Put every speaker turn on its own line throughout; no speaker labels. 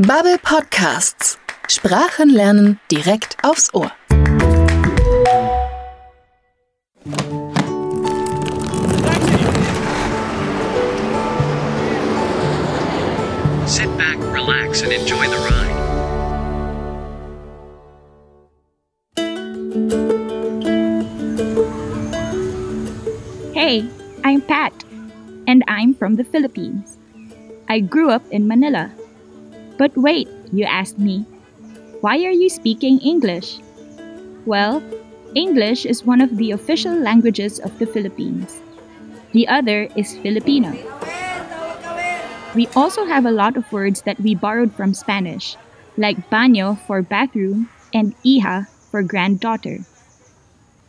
Babbel Podcasts. Sprachen lernen direkt aufs Ohr.
Sit back, relax, and enjoy the ride.
Hey, I'm Pat, and I'm from the Philippines. I grew up in Manila. But wait, you asked me, why are you speaking English? Well, English is one of the official languages of the Philippines. The other is Filipino. We also have a lot of words that we borrowed from Spanish, like baño for bathroom and hija for granddaughter.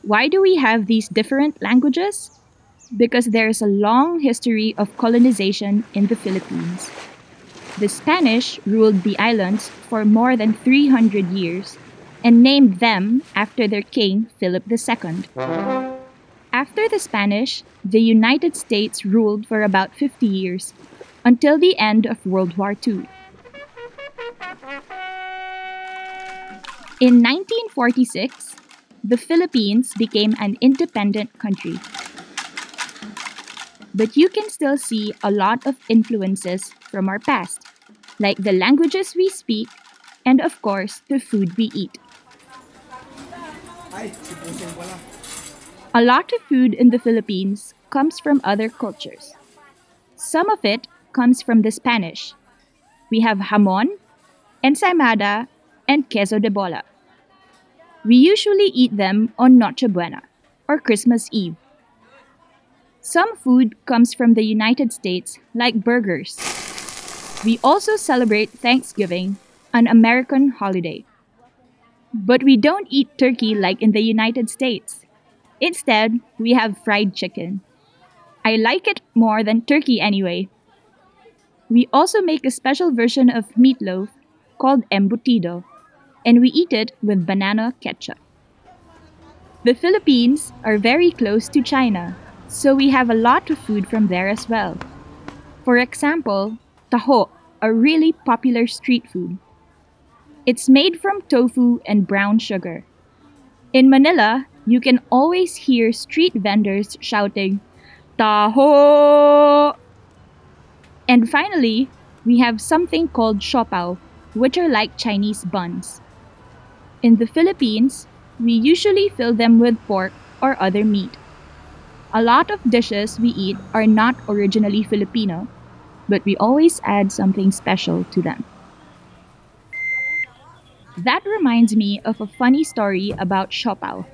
Why do we have these different languages? Because there is a long history of colonization in the Philippines. The Spanish ruled the islands for more than 300 years and named them after their king, Philip II. After the Spanish, the United States ruled for about 50 years until the end of World War II. In 1946, the Philippines became an independent country. But you can still see a lot of influences from our past, like the languages we speak and, of course, the food we eat. A lot of food in the Philippines comes from other cultures. Some of it comes from the Spanish. We have jamon, ensaimada, and queso de bola. We usually eat them on Noche Buena, or Christmas Eve. Some food comes from the United States, like burgers. We also celebrate Thanksgiving, an American holiday. But we don't eat turkey like in the United States. Instead, we have fried chicken. I like it more than turkey anyway. We also make a special version of meatloaf called embutido and we eat it with banana ketchup. The Philippines are very close to China, so we have a lot of food from there as well. For example, taho, a really popular street food. It's made from tofu and brown sugar. In Manila, you can always hear street vendors shouting, Taho! And finally, we have something called siopao, which are like Chinese buns. In the Philippines, we usually fill them with pork or other meat. A lot of dishes we eat are not originally Filipino, but we always add something special to them. That reminds me of a funny story about siopao.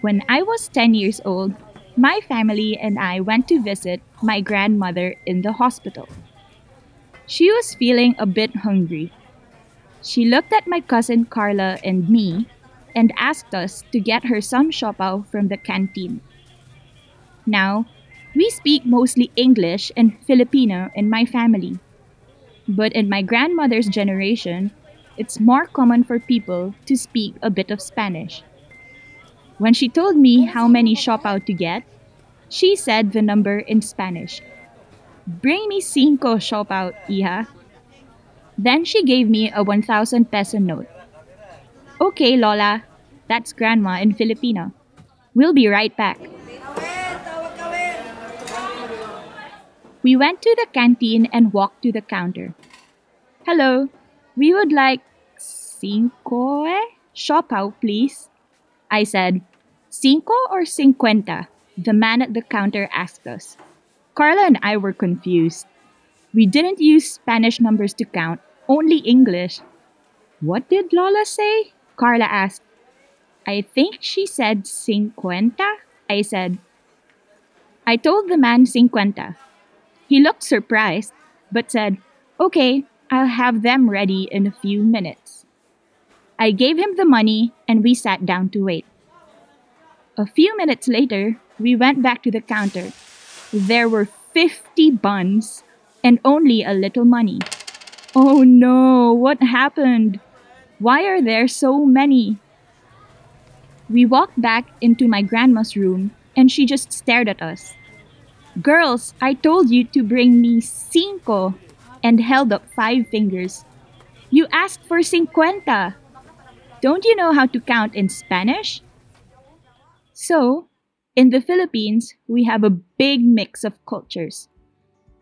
When I was 10 years old, my family and I went to visit my grandmother in the hospital. She was feeling a bit hungry she looked at my cousin Carla and me and asked us to get her some siopao from the canteen. Now, we speak mostly English and Filipino in my family. But in my grandmother's generation, it's more common for people to speak a bit of Spanish. When she told me how many siopao to get, she said the number in Spanish. Bring me cinco siopao, hija. Then she gave me a 1,000 peso note. Okay, Lola. That's grandma in Filipino. We'll be right back. We went to the canteen and walked to the counter. Hello, we would like cinco eh? Siopao, please. I said, cinco or cincuenta? The man at the counter asked us. Carla and I were confused. We didn't use Spanish numbers to count, only English. What did Lola say? Carla asked. I think she said cincuenta, I said. I told the man cincuenta. He looked surprised, but said, Okay, I'll have them ready in a few minutes. I gave him the money and we sat down to wait. A few minutes later, we went back to the counter. There were 50 buns and only a little money. Oh no, what happened? Why are there so many? We walked back into my grandma's room and she just stared at us. Girls, I told you to bring me cinco and held up five fingers. You asked for cincuenta. Don't you know how to count in Spanish? So, in the Philippines, we have a big mix of cultures.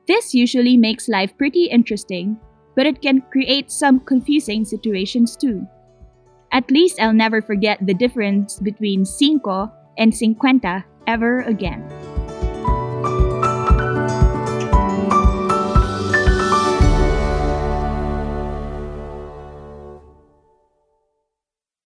This usually makes life pretty interesting, but it can create some confusing situations too. At least I'll never forget the difference between cinco and cincuenta ever again.